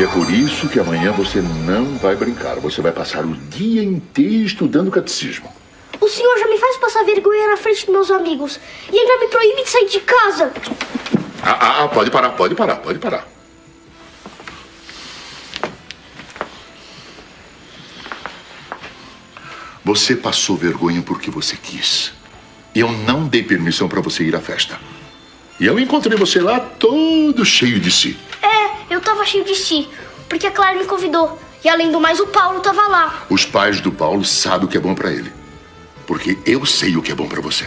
E é por isso que amanhã você não vai brincar. Você vai passar o dia inteiro estudando catecismo. O senhor já me faz passar vergonha na frente dos meus amigos. E ainda me proíbe de sair de casa. Ah, ah, ah, pode parar, pode parar, pode parar. Você passou vergonha porque você quis. Eu não dei permissão para você ir à festa. E eu encontrei você lá todo cheio de si. Eu tava cheio de si. Porque a Clara me convidou. E além do mais, o Paulo tava lá. Os pais do Paulo sabem o que é bom para ele. Porque eu sei o que é bom para você.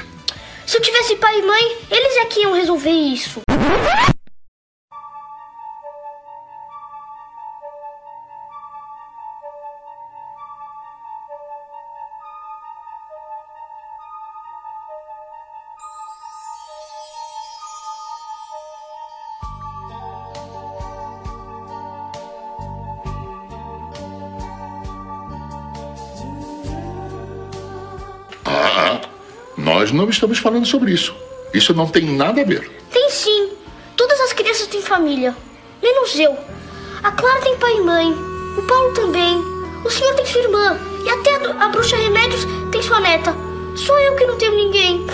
Se eu tivesse pai e mãe, eles é que iam resolver isso. Não estamos falando sobre isso. Isso não tem nada a ver. Tem sim. Todas as crianças têm família. Menos eu. A Clara tem pai e mãe. O Paulo também. O senhor tem sua irmã. E até a, a bruxa Remédios tem sua neta. Só eu que não tenho ninguém.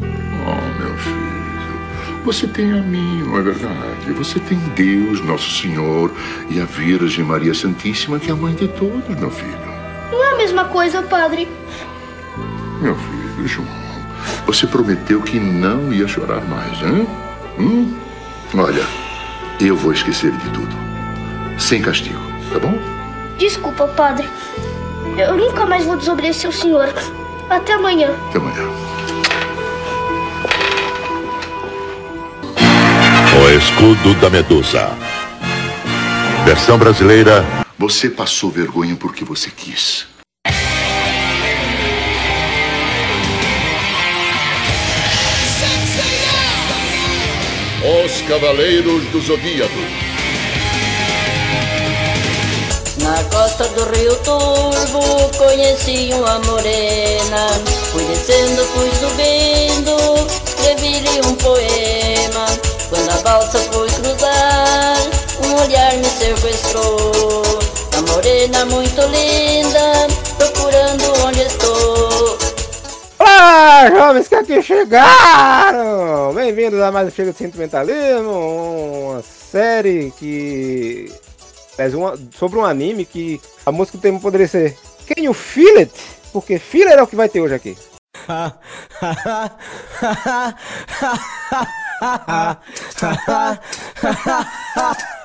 Oh, meu filho, você tem a mim, não é verdade? Você tem Deus, Nosso Senhor, e a Virgem Maria Santíssima, que é a mãe de todos, meu filho. Não é a mesma coisa, padre. Meu filho, João, você prometeu que não ia chorar mais, hein? Hum? Olha, eu vou esquecer de tudo. Sem castigo, tá bom? Desculpa, padre. Eu nunca mais vou desobedecer o senhor. Até amanhã. Até amanhã. O escudo da Medusa. Versão brasileira. Você passou vergonha porque você quis. Os Cavaleiros do Zodíaco. Na costa do Rio Turvo conheci uma morena. Fui descendo, fui subindo, escrevi-lhe um poema. Quando a balsa foi cruzar, um olhar me sequestrou. A morena muito linda, Jovens que aqui chegaram! Bem-vindos a mais um Chega de Sentimentalismo, uma série que. é uma- sobre um anime que a música do tema poderia ser Can You Feel It? Porque filler é o que vai ter hoje aqui.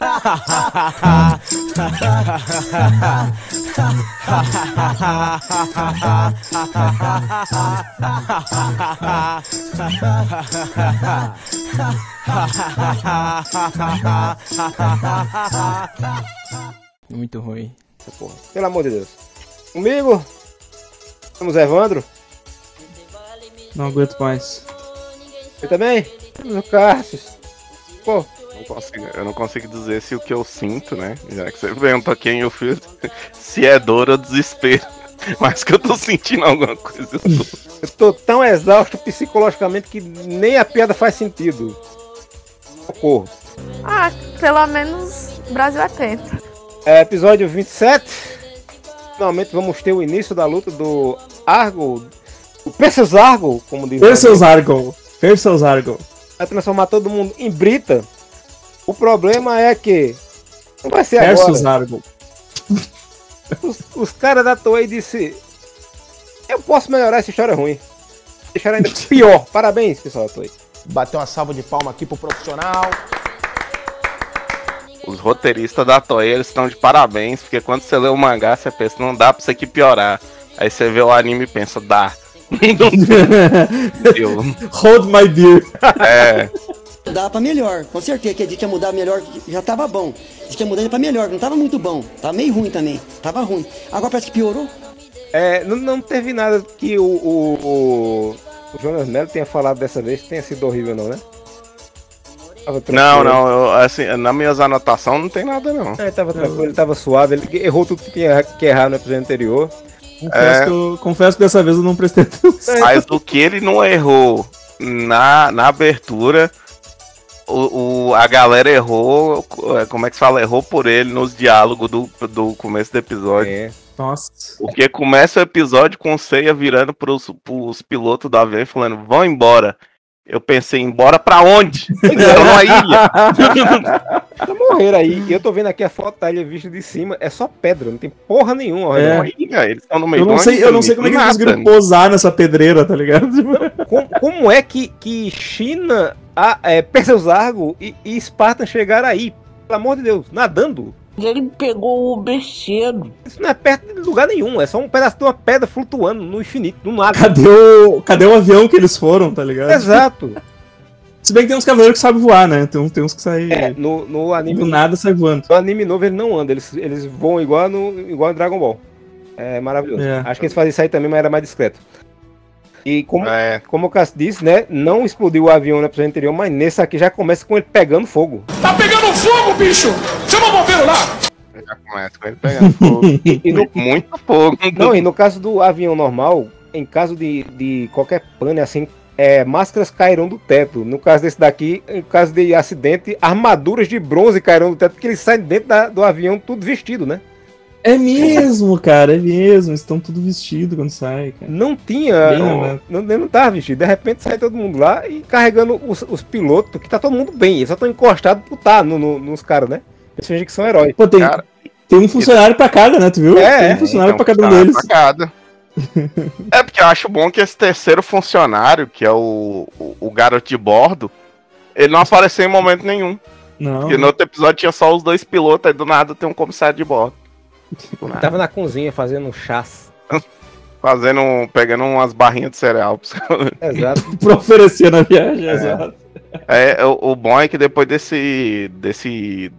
Muito ruim. Essa porra. Pelo amor de Deus. Comigo, temos Evandro. Não aguento mais. Eu também. Temos o Cassius. Pô, Não consigo- eu não consigo dizer se o que eu sinto, né? Já que você perguntou quem eu fiz, se é dor ou desespero. Mas que eu tô sentindo alguma coisa. eu tô- eu tô tão exausto psicologicamente que nem a piada faz sentido. Socorro. Ah, pelo menos o Brasil é atenta. É, episódio 27. Finalmente vamos ter o início da luta do Argo. O Perseus Argo, como diz. Perseus Argon. Perseus Argon. Vai transformar todo mundo em Brita. O problema é que. Não vai ser Perseus agora. Argon. Os, os caras da Toei disse. Eu posso melhorar essa história ruim. Deixar ainda pior. Parabéns, pessoal da Toei. Bater uma salva de palma aqui pro profissional. Os roteiristas da Toei eles estão de parabéns, porque quando você lê o mangá, você pensa, não dá pra isso aqui piorar. Aí você vê o anime e pensa, dá. Hold my beer. É, Dá pra melhor, com certeza que a gente ia mudar melhor, já tava bom. A gente ia mudar pra melhor, não tava muito bom. Tava meio ruim também, tava ruim. Agora parece que piorou. É, não, não teve nada que o, o, o, o Jonas Melo tenha falado dessa vez que tenha sido horrível, não, né? Não, não, eu, assim, nas minhas anotações não tem nada não. Ele tava tranquilo, ele tava suave, ele errou tudo que tinha que errar no episódio anterior. Confesso, É. que eu, confesso que dessa vez eu não prestei atenção. Mas o que ele não errou na, na abertura, o, o- a galera errou, é, como é que se fala? Errou por ele nos diálogos do, do começo do episódio. É. Nossa. Porque começa o episódio com o Seiya virando pros, pros pilotos avião e falando, vão embora. Eu pensei, embora pra onde? Estão numa ilha. Morreram aí. E eu tô vendo aqui a foto da ilha vista de cima. É só pedra, não tem porra nenhuma. É. Uma ilha, Eles estão no meio Eu não sei, eu não sei como é que eles conseguiram posar nessa pedreira, tá ligado? Como, como é que, que China, a, é, Perseu e, e Esparta chegaram aí? Pelo amor de Deus, nadando. Ele pegou o besteiro. Isso não é perto de lugar nenhum. É só um pedaço de uma pedra flutuando no infinito, no nada. Cadê o, cadê o avião que eles foram, tá ligado? Exato. Se bem que tem uns cavaleiros que sabem voar, né? Tem, uns- tem uns que saem. É, no, no anime. Do nada sai voando. No anime novo ele não anda, eles, eles voam igual no igual no Dragon Ball. É maravilhoso. É. Acho que eles fazem isso aí também, mas era mais discreto. E como, É. como o Cássio disse, né? Não explodiu o avião no episódio anterior, mas nesse aqui já começa com ele pegando fogo. Tá pegando fogo, bicho! Chama bombeiro lá! Já começa com ele pegando fogo. E no, Muito fogo. não, e no caso do avião normal, em caso de, de qualquer pane assim, é, máscaras cairão do teto. No caso desse daqui, em caso de acidente, armaduras de bronze cairão do teto, porque eles saem dentro da- do avião tudo vestido, né? É mesmo, cara, é mesmo. Estão tudo vestido quando sai, cara. Não tinha. Bem Não, não, não tava vestido. De repente sai todo mundo lá e carregando os, os pilotos, que tá todo mundo bem. Eles só estão encostados por tá no, no- nos caras, né? Eles fingem que são heróis. Pô, tem, Cara, tem um funcionário pra cada, né? Tu viu? É, tem é. um funcionário Então, pra cada um deles. pra cada. É porque eu acho bom que esse terceiro funcionário, que é o, o, o garoto de bordo, ele não apareceu em momento nenhum. Não. Porque no outro episódio tinha só os dois pilotos, aí do nada tem um comissário de bordo. Do nada. Tava na cozinha fazendo um chás. Fazendo, um- pegando umas barrinhas de cereal. Exato. pra oferecer na viagem, exato. É, o, o bom é que depois desse, desse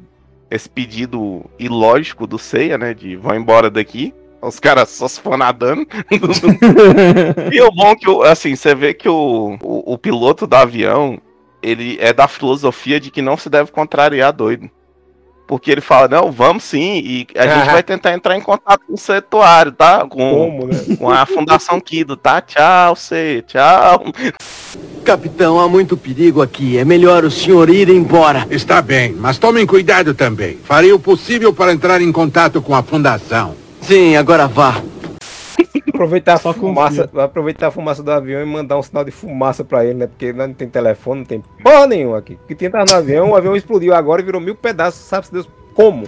esse pedido ilógico do Seiya, né, de vão embora daqui, os caras só se for nadando. E o bom é que, assim, você vê que o, o, o piloto do avião, ele é da filosofia de que não se deve contrariar doido. Porque ele fala, não, vamos sim, e a gente vai tentar entrar em contato com o setuário, tá? Com, Como, né? com a Fundação Kido, tá? Tchau, C, tchau. Capitão, há muito perigo aqui. É melhor o senhor ir embora. Está bem, mas tomem cuidado também. Farei o possível para entrar em contato com a fundação. Sim, agora vá. Aproveitar a Só fumaça, vai aproveitar a fumaça do avião e mandar um sinal de fumaça pra ele, né? Porque não tem telefone, não tem porra nenhuma aqui. O que tinha tava no avião, o avião explodiu agora e virou mil pedaços, sabe-se Deus como.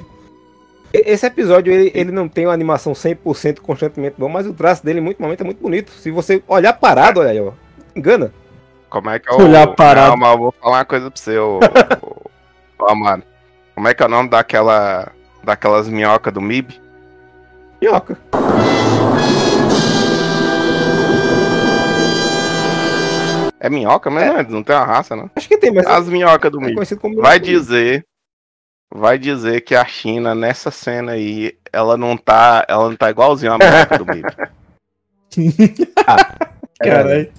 Esse episódio, ele, ele não tem uma animação 100% constantemente bom, mas o traço dele, em muito momento, é muito bonito. Se você olhar parado, olha aí, ó. Engana. Como é que é o. Olhar parado. Não, mas eu vou falar uma coisa pra você, ô. ô- ô, Amaro. Como é que é o nome daquela. daquelas minhocas do MIB? Minhoca. É minhoca, mas não, é- não tem uma raça, não. Acho que tem, mas As minhocas do é como Vai dizer. Vai dizer que a China, nessa cena aí, ela não tá. Ela não tá igualzinha a minhoca do MIB. Caralho.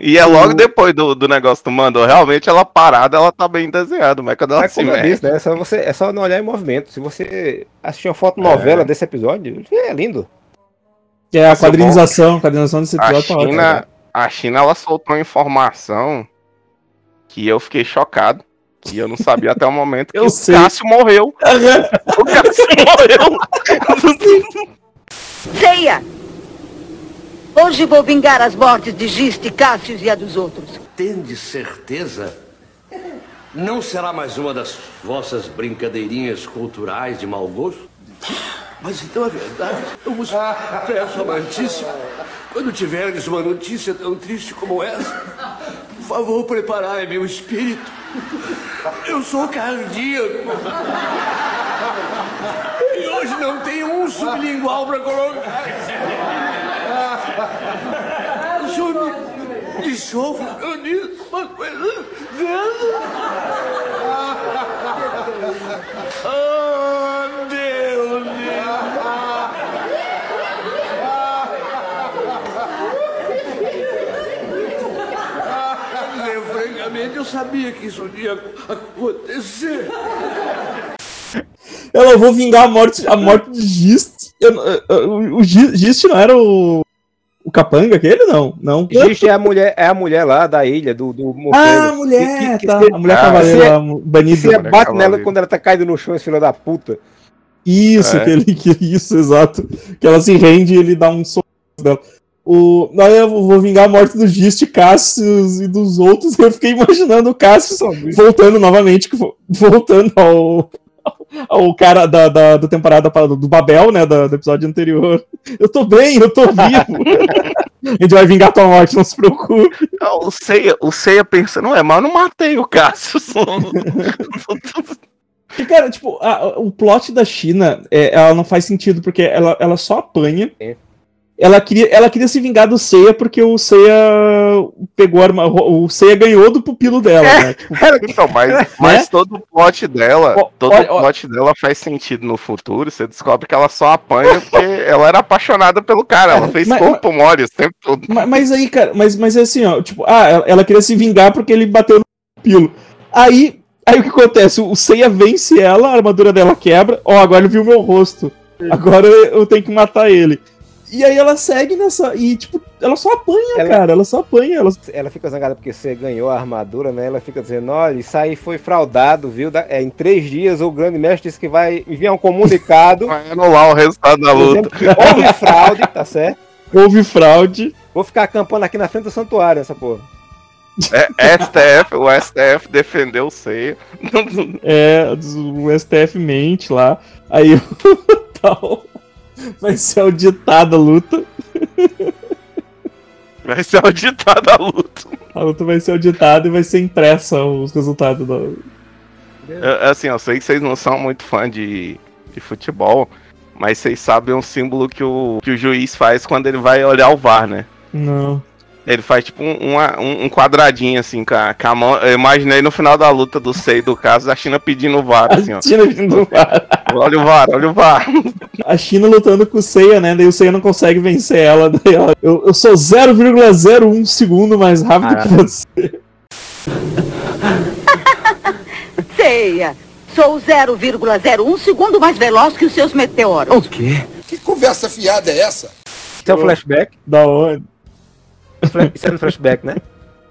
E é logo depois do, do negócio do mandou. Realmente ela parada, ela tá bem desenhada, mas quando ela Mas se mexe. disse, né? É só, você, é só não olhar em movimento. Se você assistir uma foto novela desse episódio, é lindo. É a Nossa, quadrinização, a quadrinização desse A episódio tá ótima. China, a China, ela soltou uma informação que eu fiquei chocado. Que eu não sabia até o momento que Eu o sei. Cássio morreu. O Cássio morreu. Ceia! Hoje vou vingar as mortes de Giste, Cássius e a dos outros. Tende certeza? Não será mais uma das vossas brincadeirinhas culturais de mau gosto? Mas então é verdade. Eu vos peço, amantíssimo, quando tiverdes uma notícia tão triste como essa, por favor, preparai meu espírito. Eu sou cardíaco. E hoje não tenho um sublingual para colocar. O senhor me dissolve eu disse uma coisa Oh, Deus, Deus. Francamente, eu sabia que isso ia acontecer. Eu não vou vingar a morte, a morte de Gist. Eu eu- eu- o Gi- Gist não era o. O capanga, aquele não. Não. Gist é a mulher, é a mulher lá da ilha, do, do. Ah, a mulher, tá. se- A mulher Ah, banida. Você bate cavaleiro. nela quando ela tá caída no chão, esse filho da puta. Isso, É. que ele, que, isso, exato. Que ela se rende e ele dá um soco dela. O, aí eu vou vingar a morte do Gist, Cassius e dos outros. Eu fiquei imaginando o Cassius voltando novamente, voltando ao, ao cara da, da, da temporada do Babel, né? da- do episódio anterior. Eu tô bem, eu tô vivo. a gente vai vingar tua morte, não se preocupe. Ah, O Seiya, o Seiya pensa, não é, mas eu não matei o Cassius. E, cara, tipo, a- o plot da China, é, ela não faz sentido, porque ela, ela só apanha. Ela queria, ela queria se vingar do Seiya porque o Seiya pegou a arma. O Seiya ganhou do pupilo dela, né? Tipo, Então, mas, mas todo o plot dela, todo o plot dela faz sentido no futuro. Você descobre que ela só apanha porque ela era apaixonada pelo cara. Ela fez Mas- corpo mole o tempo todo. Ma- Mas, aí, cara, mas, mas é assim, ó, tipo, ah, ela, ela queria se vingar porque ele bateu no pupilo. Aí, aí o que acontece? O Seiya vence ela, a armadura dela quebra. Ó, agora ele viu meu rosto. Agora eu tenho que matar ele. E aí ela segue nessa. E, tipo, ela só apanha, cara. Ela só apanha. Ela... Ela fica zangada porque você ganhou a armadura, né? Ela fica dizendo, olha, isso aí foi fraudado, viu? Da- é, em três dias o grande mestre disse que vai enviar um comunicado. Vai anular o resultado da luta. Houve fraude, tá certo? Houve fraude. Vou ficar acampando aqui na frente do santuário, essa porra. É, STF, o STF defendeu o Seiya. É, o STF mente lá. Aí o tal. Vai ser auditada a luta. Vai ser auditada a luta. A luta vai ser auditada e vai ser impressa os resultados da. É, Assim, eu sei que vocês não são muito fã de, de futebol, mas vocês sabem um símbolo que o, que o juiz faz quando ele vai olhar o VAR, né? Não. Ele faz tipo um, uma- um- um quadradinho assim com a, com a mão. Eu imaginei no final da luta do Sei do caso a China pedindo o VAR, assim, ó. China pedindo o VAR. Olha o VAR, olha o VAR. A China lutando com o Seiya, né? Daí o Seiya não consegue vencer ela. Daí ela eu, eu sou 0,01 segundo mais rápido que você. Ceia, sou 0,01 segundo mais veloz que os seus meteoros. O quê? Que conversa fiada é essa? Isso é flashback? Da onde? Isso é no flashback, né?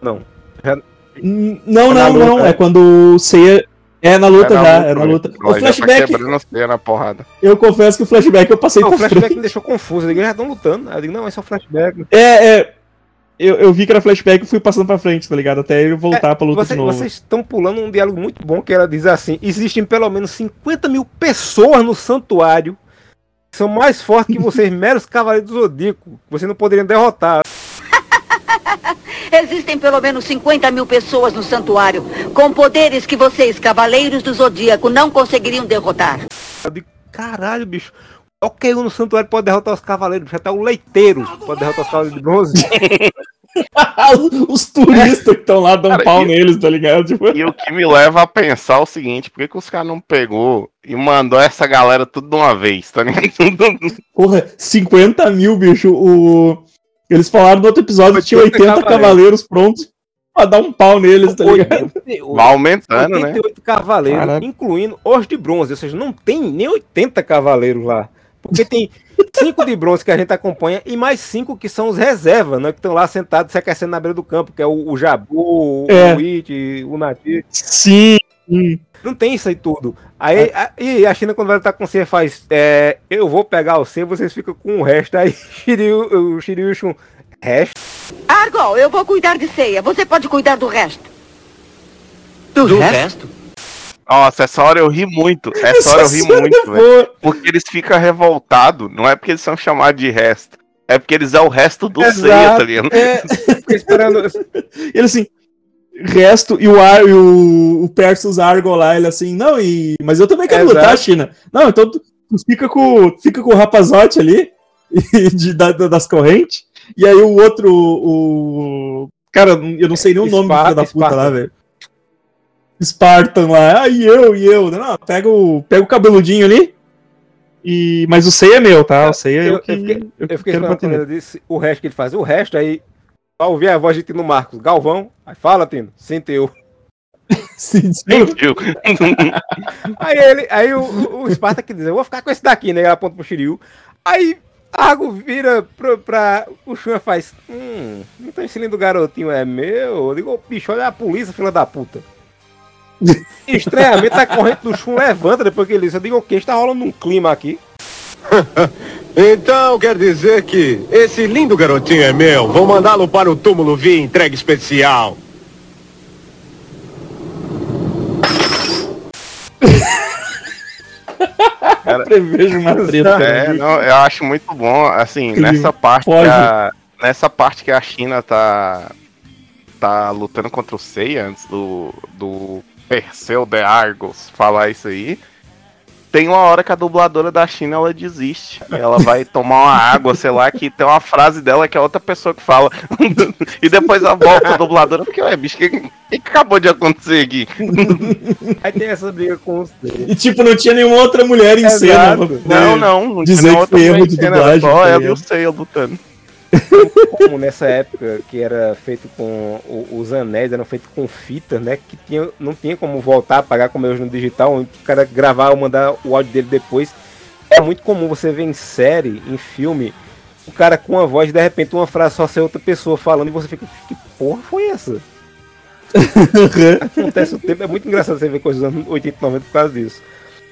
Não. Já- Não, É na não, luta, não. né? É quando o Seiya. É na luta já, é na luta. O Ela já tá flashback, o Seiya na porrada. eu confesso que o flashback eu passei Não, o flashback frente. me deixou confuso. Eu digo, eles já estão lutando. Aí eu digo, não, esse é o flashback. É, é. Eu, eu vi que era flashback e fui passando pra frente, tá ligado? Até ele voltar pra luta Você- de novo. Vocês estão pulando um diálogo muito bom que ela diz assim: existem pelo menos 50 mil pessoas no santuário que são mais fortes que vocês, meros cavaleiros do Zodíaco. que Vocês não poderiam derrotar. Existem pelo menos 50 mil pessoas no santuário com poderes que vocês, cavaleiros do Zodíaco, não conseguiriam derrotar. Eu digo, caralho, bicho. Qualquer um no santuário pode derrotar os cavaleiros, bicho. Até o leiteiro pode derrotar os cavaleiros de bronze. os turistas que estão lá dão Cara, pau e- neles, tá ligado? Tipo, E o que me leva a pensar o seguinte, por que, que os caras não pegou e mandou essa galera tudo de uma vez, tá ligado? porra, 50 mil, bicho. O... Eles falaram no outro episódio que tinha 80 cavaleiros. cavaleiros prontos pra dar um pau neles, tá ligado? Vai aumentando, né? 88 cavaleiros, Caralho. incluindo os de bronze. Ou seja, não tem nem 80 cavaleiros lá. Porque tem 5 de bronze que a gente acompanha e mais 5 que são os reservas, né? Que estão lá sentados se aquecendo na beira do campo, que é o, o Jabu, É. o It, o Nati. Sim. Não tem isso aí tudo. Aí a, e a China, quando ela tá com você, faz. É, eu vou pegar o C, vocês ficam com o resto. Aí Shiryu, o Shiryu Shun, resto. Argol, eu vou cuidar de ceia. Você pode cuidar do resto. Do, resto? Nossa, essa hora eu ri muito. Essa hora eu ri muito, velho. Porque eles ficam revoltados. Não é porque eles são chamados de resto. É porque eles é o resto do Exato. Seiya, tá ligado? É. Esperando. Ele assim, resto, e o, Ar, e o, o Persus Argo lá, ele assim, não, e. Mas eu também quero Exato. lutar, China. Não, então tu, tu fica, com, fica com o rapazote ali, e de, da- da- das correntes, e aí o outro, o. Cara, eu não sei nem o nome da puta lá, velho. Spartan lá, ah, e eu, e eu. Não, pega o, pega o cabeludinho ali. E, mas o Sei é meu, tá? O Sei é eu, Eu, que. eu fiquei, eu eu que fiquei esperando quando ele disse o resto que ele faz. O resto aí. Ao ouvir a voz de Tino Marcos, Galvão, aí fala, Tino. Sim, Sentiu. Aí ele, aí o, o, o Sparta que diz, eu vou ficar com esse daqui, né? Ele aponta pro Shiryu. Aí Argo vira pra, pra o Shun faz. Hum, então esse lindo garotinho é meu? Eu digo, bicho, olha a polícia, filha da puta. Estranhamente a corrente do Shun levanta depois que ele disse. Eu digo, o que? Está rolando um clima aqui. Então quer dizer que esse lindo garotinho é meu. Vou mandá-lo para o túmulo via entrega especial. Cara, Prevejo uma treta. É, não, eu acho muito bom, assim, nessa parte, a, nessa parte que a China tá tá lutando contra o Seiya antes do do Perseu de Argos falar isso aí. Tem uma hora que a dubladora da China ela desiste. Ela vai tomar uma água, sei lá, que tem uma frase dela que é outra pessoa que fala. e depois ela volta a dubladora, porque, ué, bicho, o que, que acabou de acontecer aqui? Aí tem essa briga com os E tipo, não tinha nenhuma outra mulher em cena. Exato. pra poder Não, não, não Dizer tinha que outra foi erro mulher de em cena, dublagem. Só tá ela e o Seiya lutando. Como nessa época que era feito com os anéis eram feitos com fita, né? Que tinha, não tinha como voltar a pagar como é hoje no digital, o cara gravar ou mandar o áudio dele depois. É muito comum você ver em série, em filme, o cara com a voz, de repente uma frase só ser outra pessoa falando e você fica, que porra foi essa? Acontece o tempo, é muito engraçado você ver coisas dos anos 80 90 por causa disso.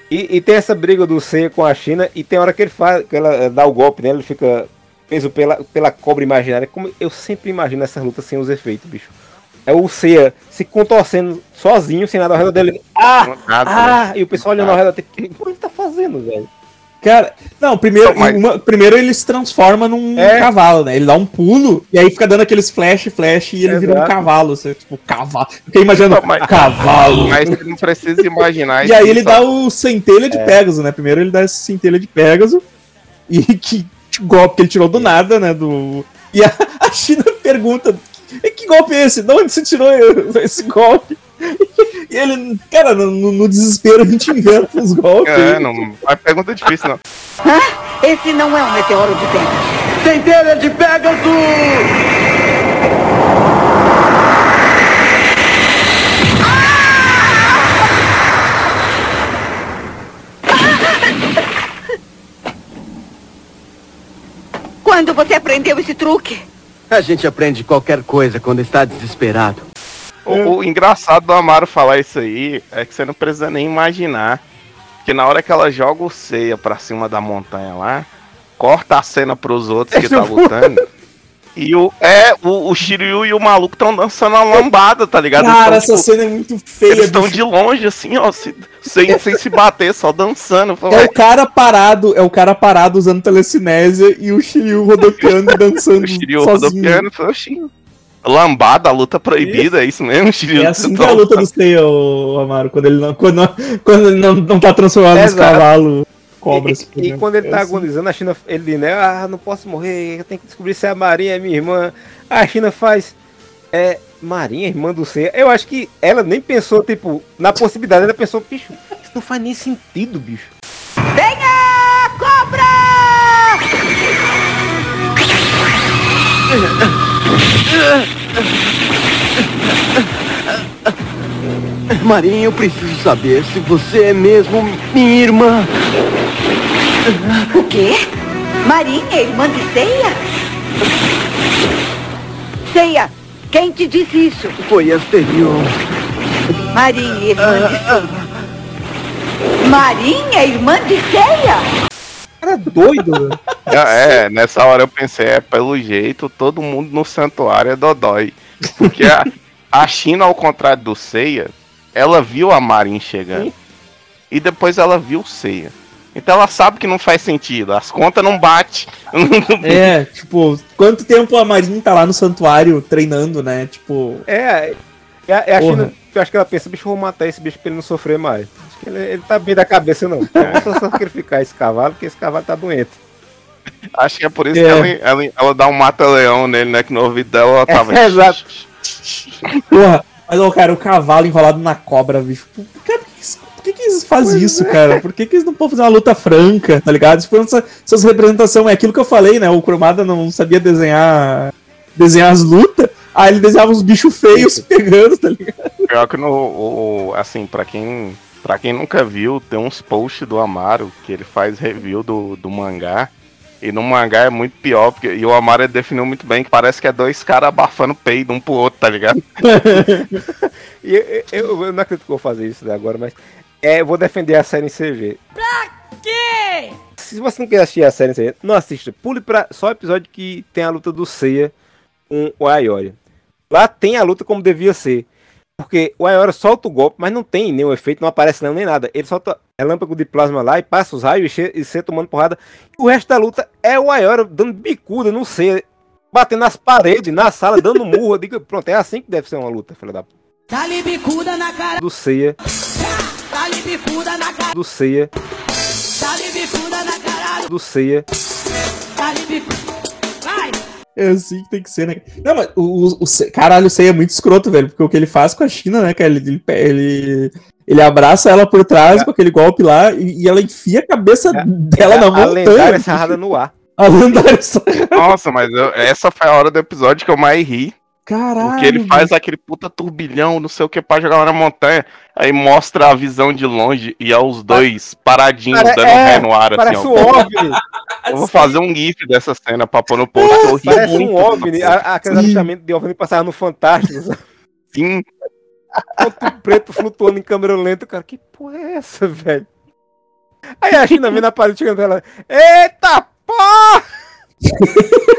E, e tem essa briga do Seiya com a China, e tem hora que ele faz, que ela eh, dá o golpe, né? Ele fica preso pela, pela cobra imaginária. Como eu sempre imagino essas lutas sem os efeitos, bicho. É o Seiya se contorcendo sozinho, sem nada ao redor dele. Ah! Nada, Ah! né? E o pessoal olhando ao redor. O que ele tá fazendo, velho? Cara, não, primeiro, Não, mas- uma- primeiro ele se transforma num É. cavalo, né? Ele dá um pulo e aí fica dando aqueles flash, flash e ele vira um Exato. cavalo. Você, tipo, cavalo. Fiquei imaginando, Não, mas- cavalo. Mas você não precisa imaginar E aí ele só- dá o centelha de É. Pegasus, né? Primeiro ele dá esse centelha de Pegasus e que golpe que ele tirou do nada, né? Do... E a, a China pergunta: "E que golpe é esse? De onde você tirou esse golpe? E ele, cara, no, no desespero a gente inventa os golpes. É, não. A pergunta é difícil, não. Hã? Esse não é um meteoro de Pegasus. Centelha de Pegasus! Quando você aprendeu esse truque? A gente aprende qualquer coisa quando está desesperado. O, o engraçado do Amaro falar isso aí é que você não precisa nem imaginar que na hora que ela joga o ceia pra cima da montanha lá, corta a cena pros outros que tá lutando. E o, é, o, o Shiryu e o maluco estão dançando a lambada, tá ligado? Cara, tão, essa tipo, cena é muito feia. Eles estão de longe, assim, ó, se- sem, sem se bater, só dançando. Falo, É "Ué, o cara parado, é o cara parado usando telecinésia e o Shiryu rodopiando e dançando o Shiryu sozinho. rodopiando, eu falei, "Oxi, Lambada, luta proibida, é isso mesmo, Shiryu? É assim que é a luta do Seiya, Amaro, quando ele não, quando, quando ele não, não tá transformado nos Exato. cavalos cobras. E, e quando ele É tá assim. agonizando, a China, ele né? Ah, não posso morrer, eu tenho que descobrir se a Marinha é minha irmã. A China faz. É. Marinha, irmã do Seiya. Eu acho que ela nem pensou, tipo, na possibilidade, ela pensou, bicho, isso não faz nem sentido, bicho. Venha, cobra! Marinha, eu preciso saber se você é mesmo minha irmã. O quê? Marinha, irmã de Ceia? Ceia, quem te disse isso? Foi Asterion. Marinha, irmã de Ceia. Marinha, irmã de Ceia? Cara doido, velho. É, nessa hora eu pensei, é, pelo jeito, todo mundo no santuário é Dodói. Porque a, a China, ao contrário do Seiya, ela viu a Marin chegando. E depois ela viu o Seiya. Então ela sabe que não faz sentido, as contas não batem. É, tipo, quanto tempo a Marin tá lá no santuário treinando, né? Tipo. É, é, é a Porra. China, eu acho que ela pensa, bicho, vou matar esse bicho pra ele não sofrer mais. Acho que ele, ele tá bem da cabeça, não. Então, eu vou só sacrificar esse cavalo, porque esse cavalo tá doente. Acho que é por isso É. que ela, ela, ela dá um mata-leão nele, né? Que no ouvido dela ela tava. É, exato. Porra, mas, ó, cara, o cavalo enrolado na cobra, bicho. Cara, por que, que, eles fazem isso, cara? Por que, que eles não podem fazer uma luta franca, tá ligado? Tipo, essa, essas representações, é aquilo que eu falei, né? O Cromada não sabia desenhar desenhar as lutas, aí ele desenhava uns bichos feios pegando, tá ligado? Pior que no. o- assim, pra quem. Pra quem nunca viu, tem uns posts do Amaro que ele faz review do, do mangá. E no mangá é muito pior, porque e o Amaro definiu muito bem que parece que é dois caras abafando peido um pro outro, tá ligado? E eu, eu- eu não acredito que eu vou fazer isso agora, mas é, eu vou defender a série em CG. Pra quê? Se você não quer assistir a série em CG, não assista. Pule pra só o episódio que tem a luta do Seiya com o Ayori. Lá tem a luta como devia ser. Porque o Ayori solta o golpe, mas não tem nenhum efeito, não aparece não, nem nada. Ele solta relâmpago de plasma lá e passa os raios e Seiya tomando porrada. E o resto da luta é o Ayori dando bicuda no Seiya, batendo nas paredes, na sala, dando murro. Eu digo, pronto, é assim que deve ser uma luta, filha da p. Dá-lhe bicuda na cara. Do Seiya, Dá-lhe bicuda na cara. do Seiya, Dá-lhe bicuda na cara. do Seiya. Dá-lhe bicuda. É assim que tem que ser, né? Não, mas o, o, o Se- caralho, o Sei é muito escroto, velho. Porque o que ele faz com a China, né, cara? Ele, ele, ele, ele abraça ela por trás com aquele golpe lá e, e ela enfia a cabeça dela na a montanha. lendária sarrada no ar. A lendária sarrada. Nossa, mas eu- essa foi a hora do episódio que eu mais ri. Caralho. Porque ele faz aquele puta turbilhão, não sei o que, pra jogar lá na montanha. Aí mostra a visão de longe e é os dois paradinhos, Pare- dando é, ré no ar, parece assim, um ó. OVNI. Eu vou fazer um gif dessa cena pra pôr no post. ri Parece muito. um OVNI. Aquele avistamento de OVNI passava no Fantástico. Sim. Ponto preto flutuando em câmera lenta. Cara, que porra é essa, velho? Aí a China vem na parede chegando ela. Eita porra!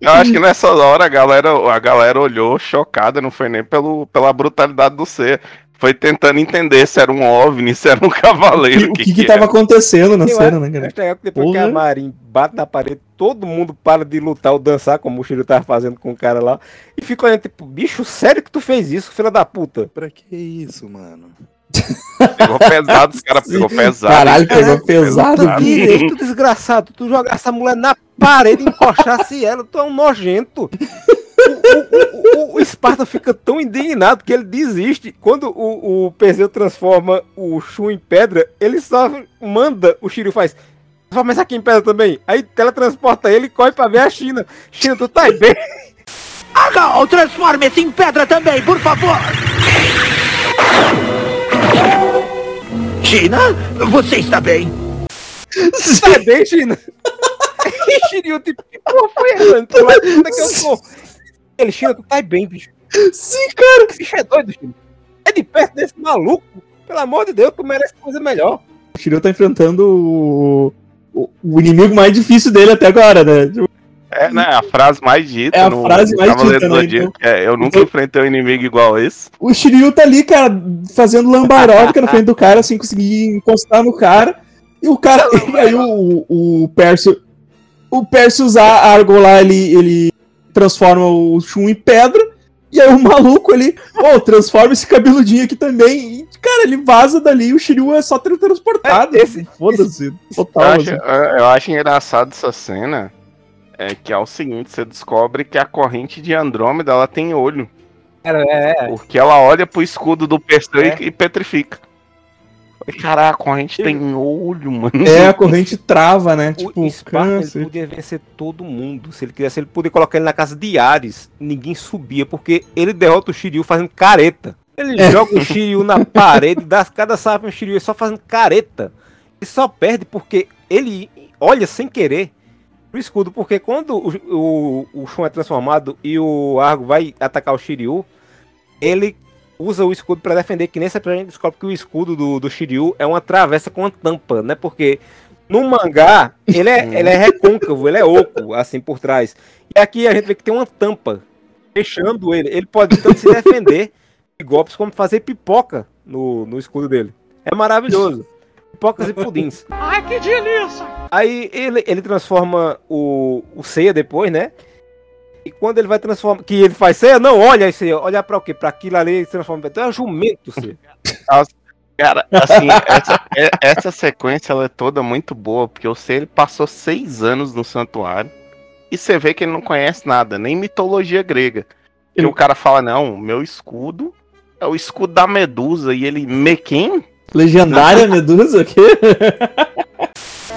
Eu acho que nessa hora a galera, a galera olhou chocada, não foi nem pelo, pela brutalidade do ser. Foi tentando entender se era um OVNI, se era um cavaleiro. O que que tava acontecendo na Eu cena, acho- né, cara? acho que depois que Porra. a Marin bate na parede, todo mundo para de lutar ou dançar, como o Shiryu tava fazendo com o cara lá, e fica olhando, tipo, bicho, sério que tu fez isso, filha da puta? Pra que isso, mano? Pegou pesado, os caras pegou pesado. Caralho, pegou pesado, Tu direito, desgraçado, tu jogar essa mulher na parede e encostasse ela, tu é um nojento. O, o, o, o Esparta fica tão indignado que ele desiste. Quando o, o Perseu transforma o Shun em pedra, ele só manda o Shiryu faz. Transforma esse aqui em pedra também. Aí teletransporta ele e corre pra ver a China. China, tu tá bem? Ah, não, transforme-se em pedra também, por favor. China, você está bem? Tá bem, China? E Shiryu, tipo, que porra foi essa? Tu vai que eu tô? Ele, China, tu tá bem, bicho. Sim, cara. Esse bicho é doido, China. É de perto desse maluco. Pelo amor de Deus, tu merece coisa melhor. O Shiryu tá enfrentando o, o, o inimigo mais difícil dele até agora, né? Tipo, É, né? A frase mais dita É a no frase mais dita, né, então. É, eu nunca enfrentei um inimigo igual esse. O Shiryu tá ali, cara, fazendo lambaróbica na frente do cara, assim, conseguir encostar no cara. E o cara. E aí o, o Percio. O Percius a Argo lá, ele, ele transforma o Shun em pedra. E aí o maluco ele, pô, transforma esse cabeludinho aqui também. E, cara, ele vaza dali e o Shiryu é só teletransportado. Esse, Foda-se. Eu Total. acho, assim. eu acho engraçado essa cena. É que é o seguinte, você descobre que a corrente de Andrômeda ela tem olho. é. Porque ela olha pro escudo do Perseu e- e petrifica. Caraca, a corrente tem olho, mano. É, a corrente trava, né? O Tipo, Esparta ele podia vencer todo mundo. Se ele quisesse, ele podia colocar ele na casa de Ares. Ninguém subia, porque ele derrota o Shiryu fazendo careta. Ele É. joga o Shiryu na parede, dá cada salve no Shiryu só fazendo careta. Ele só perde porque ele olha sem querer pro escudo. Porque quando o, o, o Shun é transformado e o Argo vai atacar o Shiryu, ele usa o escudo pra defender, que nesse episódio a gente descobre que o escudo do, do Shiryu é uma travessa com uma tampa, né? Porque no mangá ele é, ele é recôncavo, ele é oco, assim, por trás. E aqui a gente vê que tem uma tampa fechando ele. Ele pode tanto se defender de golpes como fazer pipoca no, no escudo dele. É maravilhoso. Pipocas e pudins. Ai, que delícia! Aí ele, ele transforma o, o Seiya depois, né? E quando ele vai transformar. Que ele faz Seiya, não, olha isso aí, olha pra o quê? Pra aquilo ali, ele se transforma. Então é um jumento. Nossa, Cara, assim, essa, é- essa sequência ela é toda muito boa, porque eu sei ele passou seis anos no santuário e você vê que ele não conhece nada, nem mitologia grega. E o cara fala, não, meu escudo é o escudo da Medusa, e ele, me quem? Legendária Medusa aqui?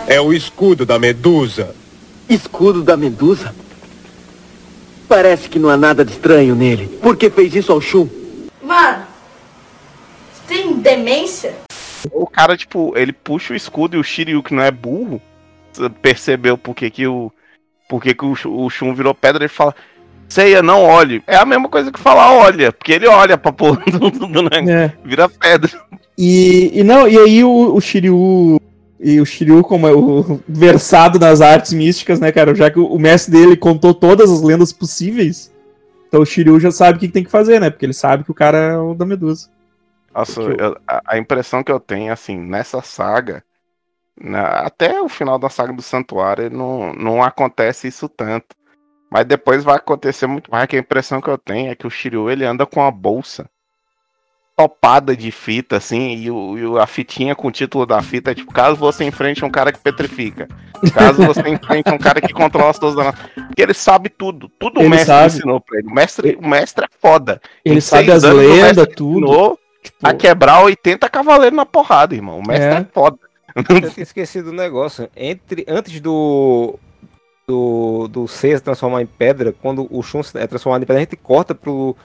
É o escudo da Medusa. Escudo da Medusa? Parece que não há nada de estranho nele. Por que fez isso ao Shun? Mano, tem demência? O cara, tipo, ele puxa o escudo e o Shiryu, que não é burro, percebeu por que, que o. Por que, que o, o Shun virou pedra, ele fala. Ceia, não olhe. É a mesma coisa que falar olha, porque ele olha pra porra do, do, do negócio. É. Vira pedra. E, e não, e aí o, o Shiryu. E o Shiryu, como é o versado nas artes místicas, né, cara? Já que o, mestre dele contou todas as lendas possíveis. Então o Shiryu já sabe o que, tem que fazer, né? Porque ele sabe que o cara é o da Medusa. Nossa, eu- a, a impressão que eu tenho, assim, nessa saga, na- até o final da saga do Santuário, não, não acontece isso tanto. Mas depois vai acontecer muito mais, que a impressão que eu tenho é que o Shiryu, ele anda com a bolsa topada de fita, assim, e, o, e a fitinha com o título da fita é tipo, caso você enfrente um cara que petrifica, caso você enfrente um cara que controla as suas danas. Porque ele sabe tudo, tudo Ele o mestre sabe. ensinou pra ele. O mestre, o mestre é foda. Ele Em sabe as anos, lendas, tudo. ensinou A quebrar 80 cavaleiros na porrada, irmão. O mestre é, É. foda. Eu tinha esquecido do negócio. Entre, antes do. Do, do Seiya se transformar em pedra, quando o Shun é transformado em pedra, a gente corta pro.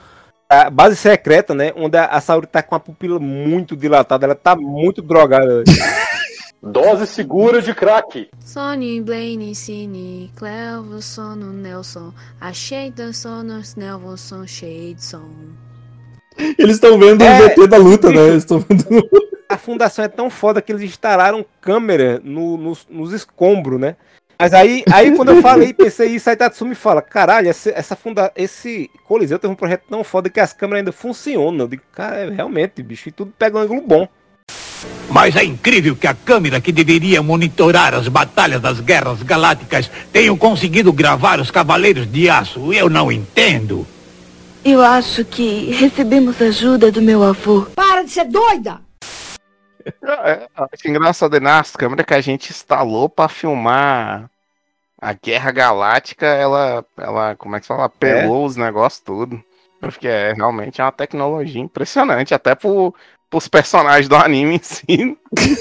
A base secreta, né? Onde a, Saori tá com a pupila muito dilatada, ela tá muito drogada. Dose segura de crack. Sony, Blaine, Cine, Clevo, Sono, Nelson. Achei da Sonos, Nelson, Shade, Som. Eles estão vendo É, o VT da luta, né? Eles estão vendo. a fundação é tão foda que eles instalaram câmera no- nos, nos escombros, né? Mas aí, aí quando eu falei, pensei isso, aí Tatsumi fala, caralho, essa, essa funda, esse Coliseu tem um projeto tão foda que as câmeras ainda funcionam. Eu digo, cara, é, realmente, bicho, e tudo pega um ângulo bom. Mas é incrível que a câmera que deveria monitorar as batalhas das guerras galácticas tenham conseguido gravar os Cavaleiros de Aço. Eu não entendo. Eu acho que recebemos ajuda do meu avô. Para de ser doida! É, acho engraçado nas câmeras que a gente instalou pra filmar a Guerra Galáctica, ela, ela como é que fala? Pelou os negócios tudo. Porque é realmente é uma tecnologia impressionante, até pro, pros personagens do anime em si.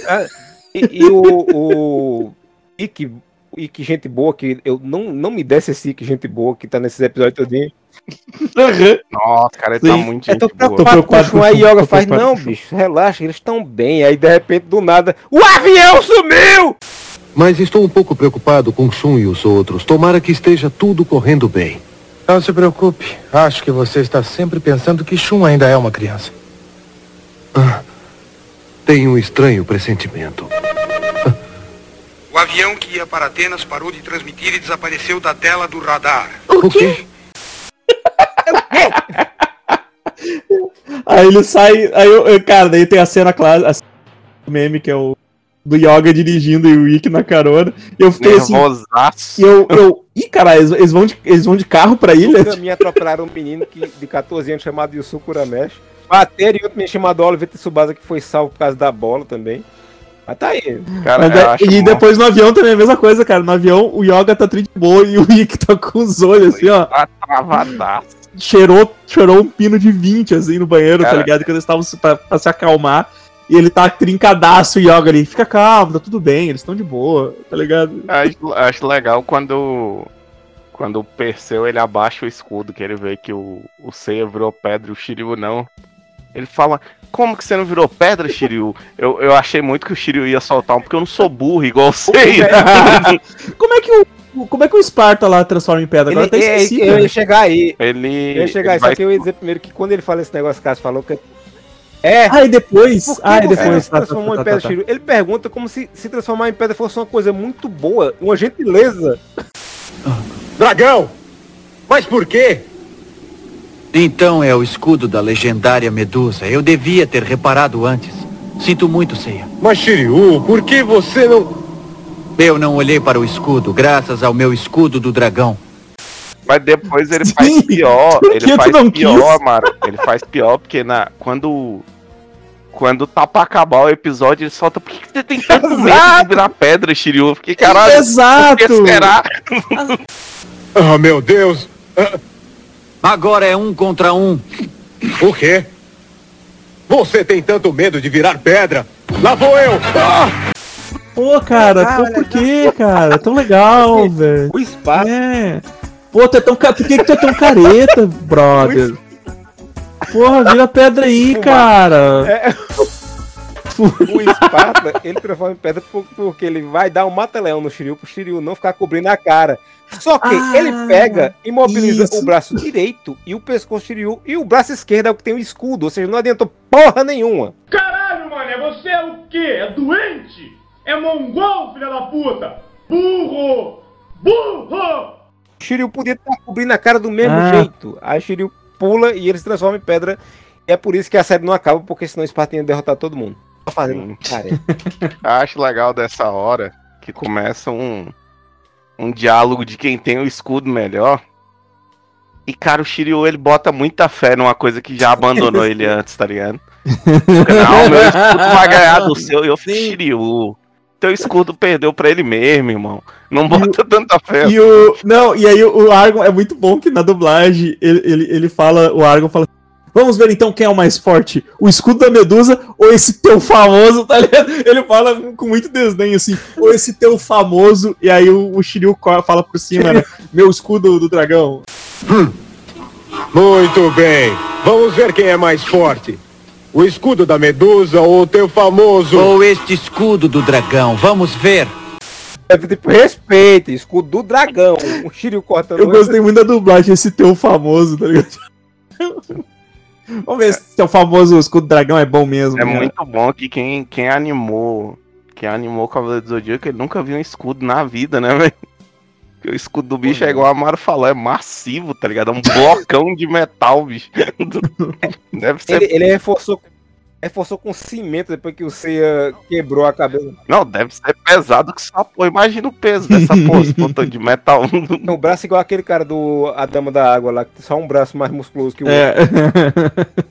Ah, E, e o, o Ikki, Ikki gente boa, que eu não, não me desse esse Ikki gente boa que tá nesses episódios todinho. Nossa, cara, ele tá Sim. muito Eu tô gente boa. preocupado com o Aí Yoga tô faz, preocupado não, com o bicho, relaxa, eles estão bem. Aí de repente, do nada, o avião sumiu! Mas estou um pouco preocupado com Shun e os outros. Tomara que esteja tudo correndo bem. Não se preocupe. Acho que você está sempre pensando que Shun ainda é uma criança. Tenho um estranho pressentimento. O avião que ia para Atenas parou de transmitir e desapareceu da tela do radar. O quê? Aí ele sai. Aí eu, eu- cara, daí tem a cena clássica, a cena do meme que é o do Yoga dirigindo e o Ikki na carona. E eu fiquei assim. Nervosaço. E eu, eu. Ih, cara, eles, eles vão de, eles vão de carro pra ilha? Nunca me atropelaram um menino que, de 14 anos chamado Yusuke Uramesh. Bateram e outro menino chamado Oliver Tsubasa que foi salvo por causa da bola também. Mas tá aí. Cara, Mas eu é- acho e mó- depois no avião também é a mesma coisa, cara. No avião o Yoga tá tri de boa e o Ikki tá com os olhos assim, ó. Tá travadaço. Cheirou, cheirou um pino de 20 assim no banheiro, tá Cara. ligado? Quando eles estavam pra, pra se acalmar. E ele tá trincadaço, o Yoga ali. Fica calmo, tá tudo bem, eles estão de boa, tá ligado? Acho, acho legal quando quando o Perseu ele abaixa o escudo, que ele vê que o, o Seiya virou pedra e o Shiryu não. Ele fala, como que você não virou pedra, Shiryu? Eu, eu achei muito que o Shiryu ia soltar um, porque eu não sou burro igual o Seiya. Como é que o. Como é que o Esparta lá transforma em pedra? Agora Ele, eu até é, esqueci, eu cara. ia chegar aí. Ele. Eu ia chegar aí, só vai- que eu ia dizer primeiro que quando ele fala esse negócio que o Cássio falou, que é. Ah, e depois? Ah, e você depois. se Tá, tá, transformou tá, em pedra, tá, tá. Shiryu? Ele pergunta como se se transformar em pedra fosse uma coisa muito boa, uma gentileza. Dragão! Mas por quê? Então é o escudo da legendária Medusa. Eu devia ter reparado antes. Sinto muito, Seiya. Mas Shiryu, por que você não. Eu não olhei para o escudo, graças ao meu escudo do dragão. Mas depois ele faz pior. Ele faz não pior, quis? Maro. Ele faz pior porque na, quando. Quando tá pra acabar o episódio, ele solta. Por que, que você tem tanto medo de virar pedra, Shiryu? Porque caralho. Exato! por que será? Ah, meu Deus! Agora é um contra um. O quê? Você tem tanto medo de virar pedra? Lá vou eu! Ah! Pô, cara, pô, por que, cara? É tão legal, velho. O espaço. É. Pô, tu é tão. Por que, que tu é tão careta, brother? Porra, vira pedra aí, cara. É. O Esparta, ele transforma em pedra por- porque ele vai dar um mata-leão no Shiryu pro Shiryu não ficar cobrindo a cara. Só que Ah, ele pega, imobiliza isso. o braço direito e o pescoço do Shiryu, e o braço esquerdo é o que tem o escudo, ou seja, não adiantou porra nenhuma. Caralho, mané, você é o quê? É doente? É mongol, filha da puta? Burro! Burro! O Shiryu podia estar cobrindo a cara do mesmo Ah. jeito. Aí o Shiryu pula e ele se transforma em pedra. E é por isso que a série não acaba, porque senão o Esparta ia derrotar todo mundo. Tá fazendo, cara. Acho legal dessa hora que começa um, um diálogo de quem tem o escudo melhor. E, cara, o Shiryu, ele bota muita fé numa coisa que já abandonou ele antes, tá ligado? Não, meu escudo vai ganhar do seu. E eu fico, Shiryu, teu escudo perdeu pra ele mesmo, irmão. Não bota tanta fé. E o. Não, e aí o Argon é muito bom que na dublagem ele, ele, ele fala, o Argon fala. Vamos ver então quem é o mais forte, o escudo da Medusa ou esse teu famoso, tá ligado? Ele fala com muito desdém assim, ou esse teu famoso, e aí o, o Shiryu fala por cima, né? Meu escudo do dragão. Muito bem. Vamos ver quem é mais forte. O escudo da Medusa ou o teu famoso... Ou este escudo do dragão. Vamos ver. É tipo, respeita, escudo do dragão. O Shiryu cortando. Eu gostei muito da dublagem, esse teu famoso, tá ligado? Vamos ver se teu famoso escudo do dragão é bom mesmo. É né? muito bom que quem, quem animou. Quem animou o Cavaleiro do Zodíaco, ele nunca viu um escudo na vida, né, velho? Porque O escudo do bicho é igual a Amaro falou, é massivo, tá ligado? É um blocão de metal, bicho. Deve ser. Ele, ele reforçou, reforçou com cimento depois que o Seiya quebrou a cabeça. Não, deve ser pesado que só pô. Imagina o peso dessa porra, esse botão de metal. O braço é igual aquele cara do A Dama da Água lá, que tem só um braço mais musculoso que o É. outro.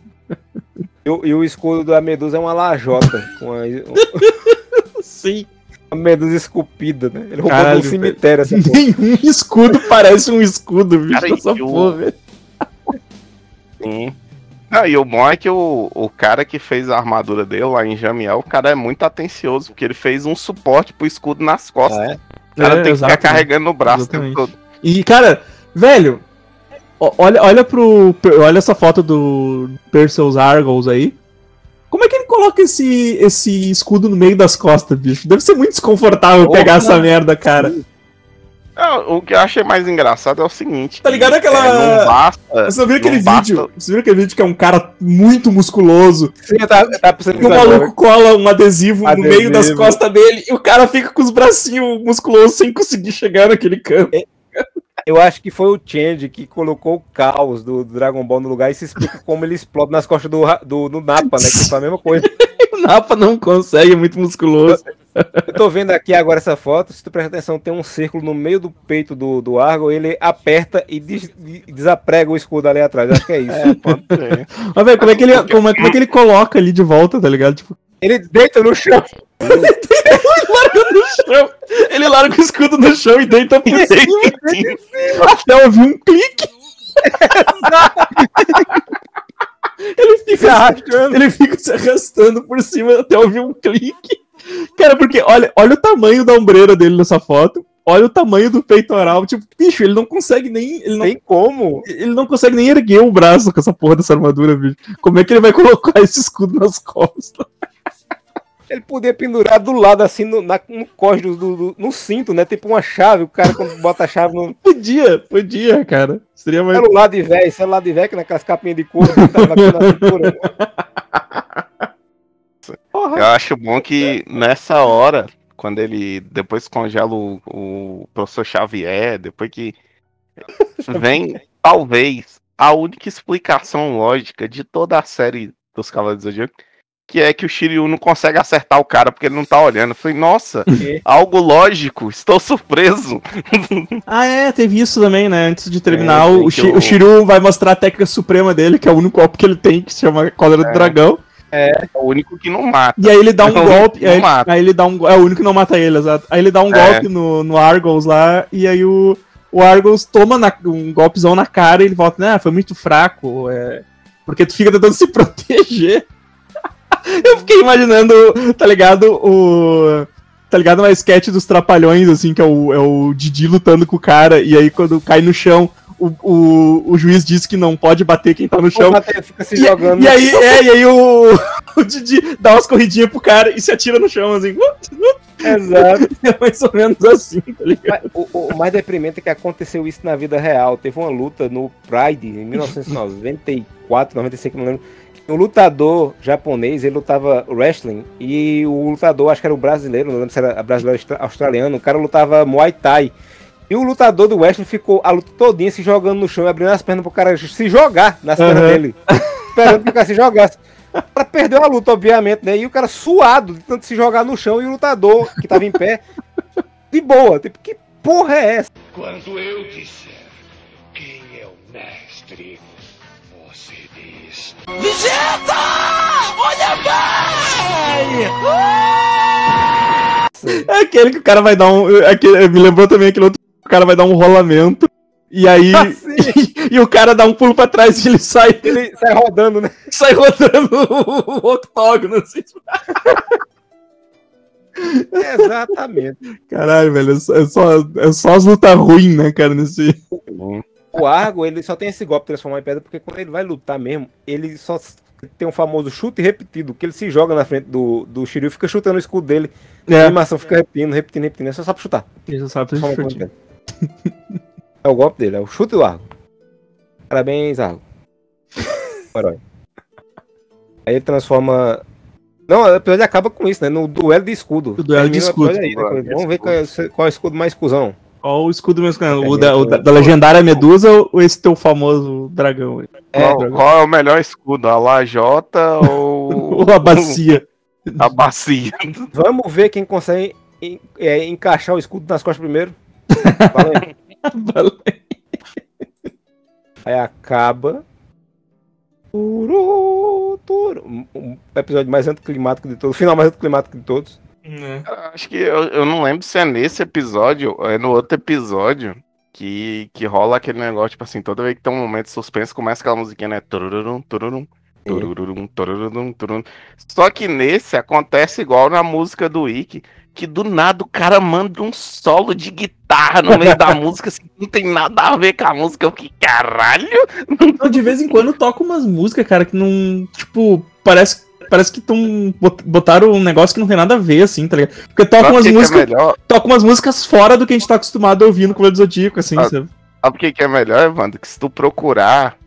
E, o- e o escudo da Medusa é uma lajota. Com a, Sim. a Medusa esculpida, né? Ele roubou Caralho, do cemitério essa porra. Nenhum escudo parece um escudo, bicho, Cara, dessa e o- porra, velho. Sim. Ah, e o bom é que o, o cara que fez a armadura dele lá em Jamiel, o cara é muito atencioso, porque ele fez um suporte pro escudo nas costas. É? O cara É, tem que ficar carregando no braço o Exatamente. tempo todo. E, cara, velho, olha, olha pro. Olha essa foto do Perseus Argos aí. Como é que ele coloca esse, esse escudo no meio das costas, bicho? Deve ser muito desconfortável Porra. pegar essa merda, cara. Ah, o que eu achei mais engraçado é o seguinte. Tá ligado que, aquela- é, não basta. Você viu aquele não basta- vídeo? Você viu aquele vídeo que é um cara muito musculoso? Sim, tá, tá precisando E o maluco cola um adesivo, no Adesivo. meio das costas dele e o cara fica com os bracinhos musculosos sem conseguir chegar naquele canto. Eu acho que foi o Change que colocou o caos do Dragon Ball no lugar e se explica como ele explode nas costas do, do, do Napa, né? Que foi a mesma coisa. O Napa não consegue, é muito musculoso. Eu tô vendo aqui agora essa foto, se tu prestar atenção, tem um círculo no meio do peito do, do Argo, ele aperta e des- desaprega o escudo ali atrás. Acho que é isso. É, pode ser. Mas, velho, como é, que ele, como, é, como é que ele coloca ali de volta, tá ligado? Tipo, Ele deita no chão. ele larga no chão. Ele larga o escudo no chão e deita por cima. Até ouvir um clique. ele fica arrastando. Ele fica se arrastando por cima até ouvir um clique. Cara, porque olha, olha o tamanho da ombreira dele nessa foto. Olha o tamanho do peitoral. Tipo, bicho, ele não consegue nem. Ele não, Tem como? ele não consegue nem erguer o braço com essa porra dessa armadura, bicho. Como é que ele vai colocar esse escudo nas costas? Ele podia pendurar do lado, assim, no, na, no código do, do- no cinto, né? Tipo uma chave. O cara, quando bota a chave no Podia, podia, cara. Seria mais. celular de velho, celular de velho, que naquelas capinhas de couro que tava aqui na cintura. Eu acho bom que nessa hora, quando ele depois congela o, o professor Xavier, depois que vem, talvez, a única explicação lógica de toda a série dos Cavaleiros do Zodíaco, que é que o Shiryu não consegue acertar o cara porque ele não tá olhando. Eu falei, nossa, algo lógico, estou surpreso. Ah, é, teve isso também, né? Antes de terminar, É, o, o Shiru vai mostrar a técnica suprema dele, que é o único golpe que ele tem, que se chama Cólera do É. Dragão. É o único que não mata. E aí ele dá um É golpe. que Aí, não mata. aí ele dá um. É o único que não mata ele, exato. Aí ele dá um É. golpe no, no Argos lá, e aí o, o Argos toma na- um golpezão na cara e ele volta, né? Foi muito fraco. É, porque tu fica tentando se proteger. Eu fiquei imaginando, tá ligado? O. Tá ligado? Uma sketch dos Trapalhões, assim, que é o, é o Didi lutando com o cara, e aí quando cai no chão, o, o, o juiz diz que não pode bater quem tá no chão. bater, fica se e, jogando. E aí, é, e aí o, o Didi dá umas corridinhas pro cara e se atira no chão, assim. Exato. É mais ou menos assim, tá ligado? O, o- o mais deprimente é que aconteceu isso na vida real. Teve uma luta no Pride em 1994, 95, não lembro. Um lutador japonês, ele lutava wrestling e o lutador, acho que era o brasileiro, não lembro se era brasileiro australiano, o cara lutava Muay Thai. E o lutador do wrestling ficou a luta todinha se jogando no chão e abrindo as pernas pro cara se jogar nas pernas Aham. dele. Esperando que o cara se jogasse. O cara perdeu a luta, obviamente, né? E o cara suado de tanto se jogar no chão e o lutador que tava em pé, de boa. Tipo, que porra é essa? Quando eu disser quem é o mestre, você diz. Vegeta! Olha bem! É aquele que o cara vai dar um. Aquele, me lembrou também aquele outro. O cara vai dar um rolamento. E aí. e, o cara dá um pulo pra trás e ele sai. Ele sai rodando, né? Sai rodando o octógono, assim. Exatamente. Caralho, velho. É só, é só, é só as lutas ruins, né, cara, nesse. O Argo, ele só tem esse golpe transformar em pedra porque quando ele vai lutar mesmo, ele só tem um famoso chute repetido, que ele se joga na frente do, do Shiryu e fica chutando o escudo dele. É. A animação fica repetindo, repetindo, repetindo. É só só pra chutar. Ele só sabe pedra. É o golpe dele, é o chute do Argo. Parabéns, Argo. O herói. Aí ele transforma. Não, o episódio acaba com isso, né? No duelo de escudo. O duelo de Termina o escudo. aí, né? Vamos ver qual é, qual é o escudo mais cuzão. Qual o escudo mesmo? cara? O É, da, o da, da legendária Medusa ou esse teu famoso dragão aí? Qual, dragão. qual é o melhor escudo? A lajota ou. Ou a bacia? A bacia. Vamos ver quem consegue en- é, encaixar o escudo nas costas primeiro. Valeu. Aí acaba. Turu, turu. Um- episódio mais anticlimático de todos. O final mais anticlimático de todos. Acho que eu, eu não lembro se é nesse episódio ou é no outro episódio que, que rola aquele negócio, tipo assim, toda vez que tem um momento de suspense, começa aquela musiquinha, né? Tururum, tururum, tururum, tururum, tururum. Só que nesse acontece igual na música do Ikki, que do nada o cara manda um solo de guitarra no meio da música, assim, não tem nada a ver com a música. Eu fiquei, caralho! Não, de vez em quando toca umas músicas, cara, que não. Tipo, parece. Parece que tão, bot- botaram um negócio que não tem nada a ver, assim, tá ligado? Porque toca Sabe umas que que é músicas. melhor? toca umas músicas fora do que a gente tá acostumado a ouvir no Cavaleiro do Zodíaco, assim, Ah, sabe? Sabe o que, que é melhor, Evandro? Que se tu procurar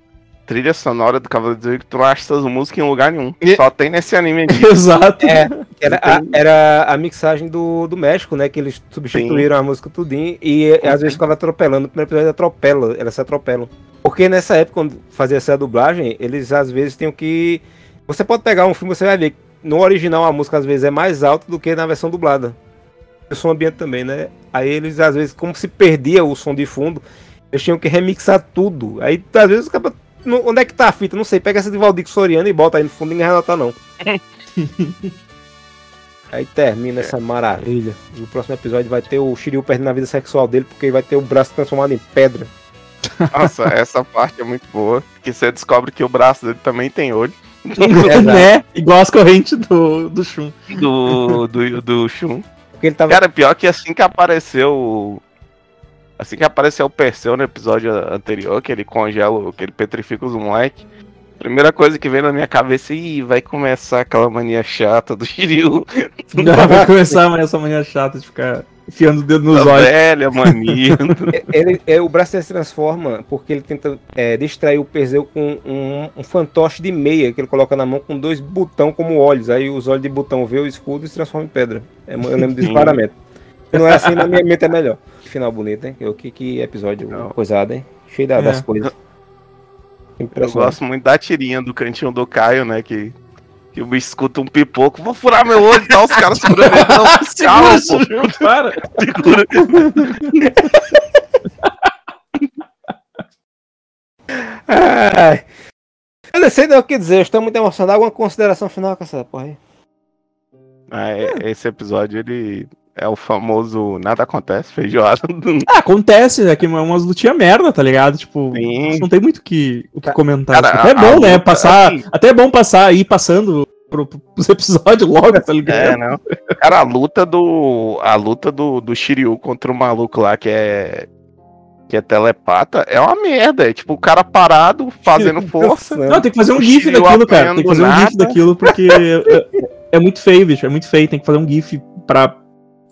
trilha sonora do Cavaleiro do Zodíaco, tu não acha essas músicas em lugar nenhum. Só tem nesse anime aqui. Exato. É, era a, era a mixagem do, do México, né? Que eles substituíram a música tudinho e eh, às vezes ficava atropelando. No primeiro episódio atropela, elas se atropelam. Porque nessa época, quando fazia essa dublagem, eles às vezes tinham que. Você pode pegar um filme, você vai ver. que No original a música às vezes é mais alta do que na versão dublada. O som ambiente também, né? Aí eles às vezes, como se perdia o som de fundo, eles tinham que remixar tudo. Aí às vezes acaba. Não- Onde é que tá a fita? Não sei. Pega essa de Valdir Soriano e bota aí no fundo e ninguém notar, não. Aí termina essa maravilha. No próximo episódio vai ter o Shiryu perdendo a vida sexual dele, porque vai ter o braço transformado em pedra. Nossa, essa parte é muito boa. Que você descobre que o braço dele também tem olho. né? Igual as correntes do, do Shun. Do, do, do Shun. Porque ele tava... Cara, pior que assim que apareceu. Assim que apareceu o Perseu no episódio anterior, que ele congela, que ele petrifica os moleques. Primeira coisa que vem na minha cabeça, ih, vai começar aquela mania chata do Shiryu. Vai começar essa manhã chata de ficar enfiando o dedo nos A olhos. velha mania. ele, é, o braço se transforma porque ele tenta é, distrair o Perseu com um, um fantoche de meia que ele coloca na mão com dois botão como olhos. Aí os olhos de botão vê o escudo e se transforma em pedra. É, eu lembro disso Sim. Não é assim, na minha mente é melhor. Final bonito, hein? Que, que episódio coisado, hein? Cheio da- das É. coisas. Eu gosto muito da tirinha do cantinho do Caio, né? Que, que o bicho escuta um pipoco, vou furar meu olho e tal, os caras segurando ele. Não, calma, Segura, pô. Para. Segura. Ai. Eu não sei nem o que dizer, eu estou muito emocionado. Alguma consideração final com essa porra aí? Ah, é- esse episódio, ele é o famoso nada acontece, feijoada. Ah, acontece, é que é umas lutinhas merda, tá ligado? Tipo, não tem muito que, o que comentar. Cara, até é bom, né? luta, Passar. assim- Até é bom passar aí passando pro, pros episódios logo, tá ligado? É, não. Cara, a luta do. A luta do, do Shiryu contra o maluco lá que é. que é telepata, é uma merda. É tipo o cara parado, fazendo força. Não, tem que fazer um gif daquilo, cara. Tem que fazer um gif daquilo, porque é, é muito feio, bicho. É muito feio. Tem que fazer um gif pra,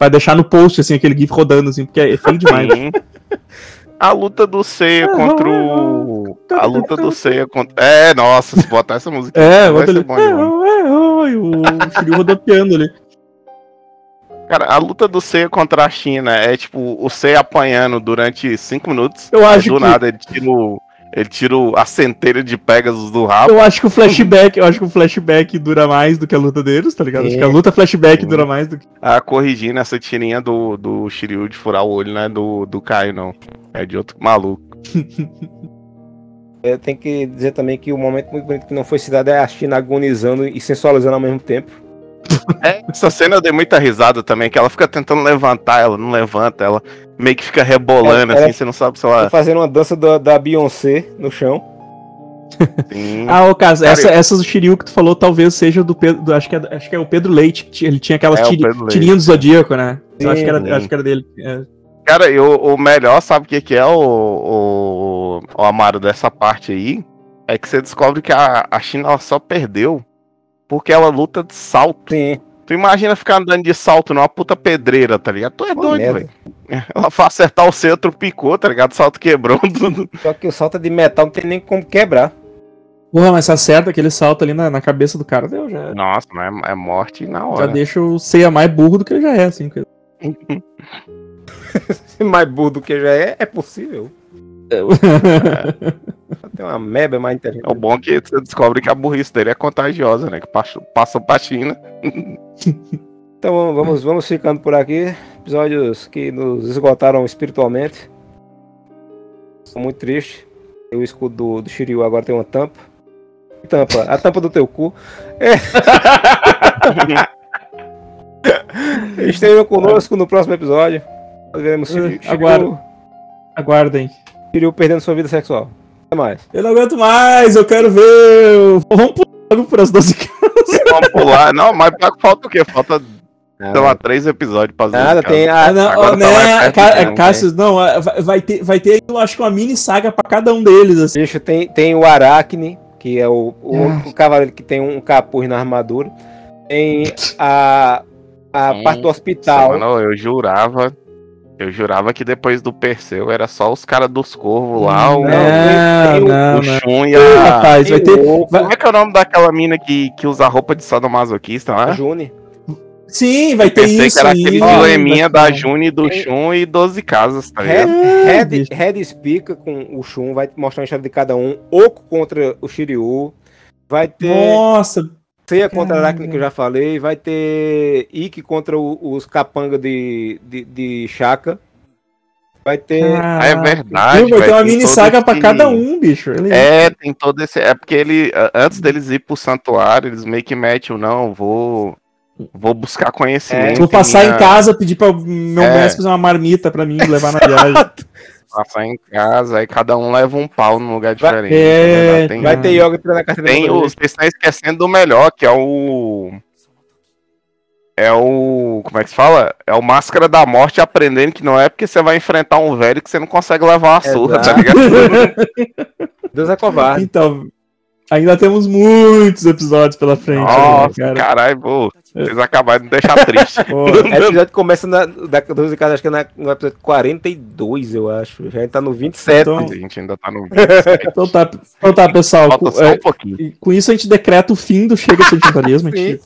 pra deixar no post, assim, aquele gif rodando, assim, porque é feio demais. Sim. A luta do Seiya contra o. A luta do Seiya contra. É, nossa, se botar essa música. É, vai ser ali. bom. É, é, é, o Shiryu rodopiando ali. Cara, a luta do Seiya contra a China é tipo o Seiya apanhando durante 5 minutos. Eu acho do que- nada ele tira, o, ele tira a centelha de Pegasus do rabo. Eu acho que o flashback, eu acho que o flashback dura mais do que a luta deles, tá ligado? Acho que a luta flashback dura mais do que. Ah, corrigindo essa tirinha do, do Shiryu de furar o olho, não é do, do Caio, não. É de outro maluco. É, tem que dizer também que o momento muito bonito que não foi cidade é a China agonizando e sensualizando ao mesmo tempo. É, essa cena eu dei muita risada também, que ela fica tentando levantar, ela não levanta, ela meio que fica rebolando, Ela- assim, você não sabe se Tá ela. fazendo uma dança da, da Beyoncé no chão. Sim. Ah, ô caso, essa, essas do Shiryu que tu falou talvez seja do Pedro. do- acho, que é, acho que é o Pedro Leite. Ele tinha aquelas É, o tiri- tirinhas do Zodíaco, né? Eu acho Sim. que, era, acho que era dele. É. Cara, e o, o melhor, sabe o que, que é o, o, o Amaro dessa parte aí? É que você descobre que a, a China ela só perdeu porque ela luta de salto. Sim. Tu imagina ficar andando de salto numa puta pedreira, tá ligado? Tu é Pô, doido, velho. Ela foi acertar o centro, picou, tá ligado? O salto quebrou. tudo. Só que o salto é de metal não tem nem como quebrar. Porra, mas se acerta aquele salto ali na, na cabeça do cara, deu, já. Nossa, mas é, é morte na Já hora. deixa o Seiya mais burro do que ele já é, assim. mais burro do que já é, é possível. Tem uma meba mais inteligente. É o bom que você descobre que a burrice dele é contagiosa, né? Que passa, passa pra China. Então vamos, vamos ficando por aqui. Episódios que nos esgotaram espiritualmente. Tô muito triste. O escudo do, do Shiryu agora tem uma tampa. Que Tampa, a tampa do teu cu. É. Estejam conosco no próximo episódio. Nós veremos Shiryu, Aguardo. Aguardem. Shiryu perdendo sua vida sexual. Mais. Eu não aguento mais, eu quero ver. Vamos pular logo pras 12 casas. Vamos pular. Não, mas falta o quê? Falta, sei lá, três episódios pra Nada, tem a- Ah, não, Agora tá né, mesmo, Cassius, não, ah, vai, ter, vai ter, eu acho que uma mini saga pra cada um deles, assim. Bicho, tem, tem o Aracne, que é o, o, o cavaleiro que tem um capuz na armadura. Tem a, a parte do hospital. Mano, eu jurava. Eu jurava que depois do Perseu era só os caras dos corvos lá, o, Não, o, não, o. Shun e a. rapaz, vai ter- Como é que é o nome daquela mina que, que usa roupa de sadomasoquista lá? Juni. Sim, vai ter Pensei isso. que era aquele dileminha da. Juni, do Shun e 12 casas, tá Red, ligado? É, Red, Red Spica com o Shun, vai mostrar a história de cada um. Oco contra o Shiryu. Vai ter Nossa, Seiya contra Caralho. Aracne, que eu já falei. Vai ter Ikki contra o- os capanga de, de, de Shaka. Vai ter. Ah, é verdade. Viu? vai ter uma mini saga pra esse- cada um, bicho. Ele- É, tem todo esse. É porque ele, a- antes deles ir pro santuário, eles meio que metem o não, vou. Vou buscar conhecimento. Vou passar minha- em casa, pedir pra meu É. mestre fazer uma marmita pra mim levar na viagem. Passar em casa, aí cada um leva um pau num lugar diferente. É, né? Tem, Vai ter yoga tirando a carteira tem o. Vocês estão esquecendo do melhor, que é o. É o. Como é que se fala? É o Máscara da Morte aprendendo que não é porque você vai enfrentar um velho que você não consegue levar uma surra, tá Exato. ligado? Deus é covarde. Então, ainda temos muitos episódios pela frente. Nossa, cara. caralho, pô. Vocês acabaram de deixar triste. Pô, O episódio começa na, da 12 casa, acho que é na, no episódio 42, eu acho. Já tá no 27. Então- A gente ainda tá no 27. Então tá, então tá, pessoal. Falta Com, só é, um pouquinho. e com isso a gente decreta o fim do Chega Sedentarismo. a gente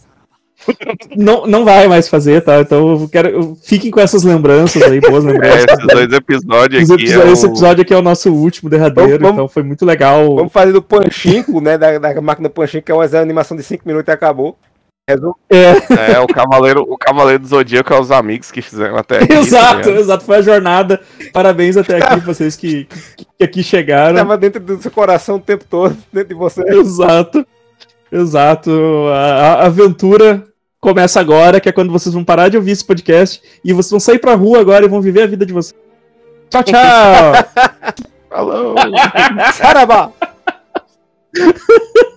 não, não vai mais fazer, tá? Então eu quero. eu- Fiquem com essas lembranças aí, boas É, lembranças. esses dois episódios Os aqui. episódios- é Esse o- episódio aqui é o nosso último derradeiro, Vamos- vamos- então foi muito legal. Vamos fazer do Panchinko, né? Da, da máquina Panchinko, que é uma animação de 5 minutos e acabou. É, É, o Cavaleiro, o Cavaleiro do Zodíaco é os amigos que fizeram até aqui. exato, ligado? exato. Foi a jornada. Parabéns até aqui, vocês que, que, que aqui chegaram. Tava dentro do seu coração o tempo todo, dentro de você. Exato. Exato. A, a aventura começa agora, que é quando vocês vão parar de ouvir esse podcast e vocês vão sair pra rua agora e vão viver a vida de vocês. Tchau, tchau! Falou! Sarabá!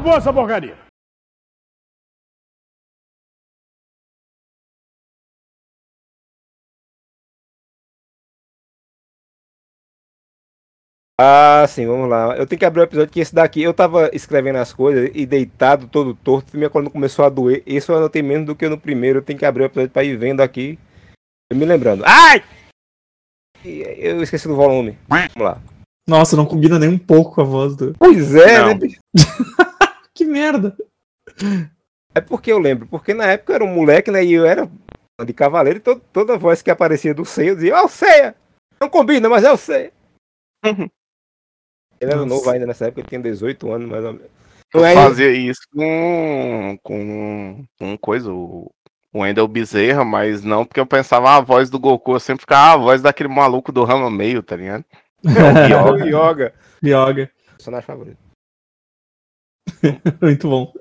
Acabou essa porcaria. Ah, sim, vamos lá. Eu tenho que abrir o episódio que esse daqui, eu tava escrevendo as coisas e deitado todo torto, minha coluna começou a doer. Esse eu anotei menos do que no primeiro. Eu tenho que abrir o episódio pra ir vendo aqui. E me lembrando. Ai! Eu esqueci do volume. Vamos lá. Nossa, não combina nem um pouco com a voz do. Pois é, Não. né? Que merda. É porque eu lembro, porque na época eu era um moleque, né? E eu era de cavaleiro e to- toda voz que aparecia do Ceia, eu dizia, ó, o Ceia! Não combina, mas é o Ceia. Ele era Nossa. novo ainda nessa época, ele tinha 18 anos, mais ou menos. Eu Aí- fazia isso com, com, com coisa, o, o Wendel Bezerra, mas não porque eu pensava ah, a voz do Goku, eu sempre ficava ah, a voz daquele maluco do Rama Meio, tá ligado? o Yoga. Yoga. Personagem favorito. Muito bom.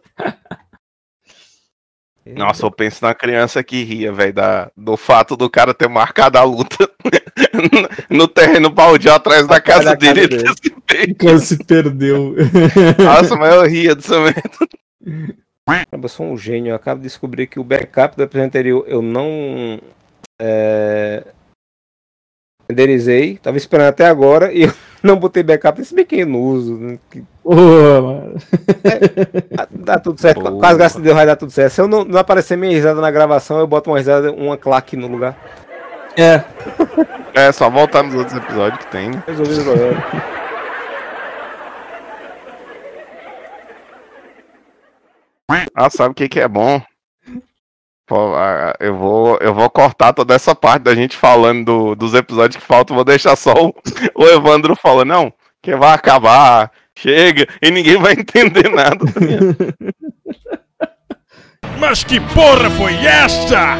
Nossa, eu penso na criança que ria, velho, da- do fato do cara ter marcado a luta no terreno baldio atrás da casa da casa dele. dele. ele se perdeu. O cara se perdeu. Nossa, mas eu ria disso mesmo. Eu sou um gênio. Eu acabo de descobrir que o backup do episódio anterior eu não é, renderizei. Tava esperando até agora e eu não botei backup. Se bem que eu não uso. né, que- Ô, mano. Dá, dá tudo certo. Boa. Quase graças a Deus vai dar tudo certo. Se eu não, não aparecer minha risada na gravação, eu boto uma risada, uma claque no lugar. É. É, só voltar nos outros episódios que tem, né? Resolvido o problema. Ah, sabe o que que é bom? Eu vou, eu vou cortar toda essa parte da gente falando do- dos episódios que faltam, vou deixar só o, o Evandro falando, não, que vai acabar, chega, e ninguém vai entender nada. Mas que porra foi esta?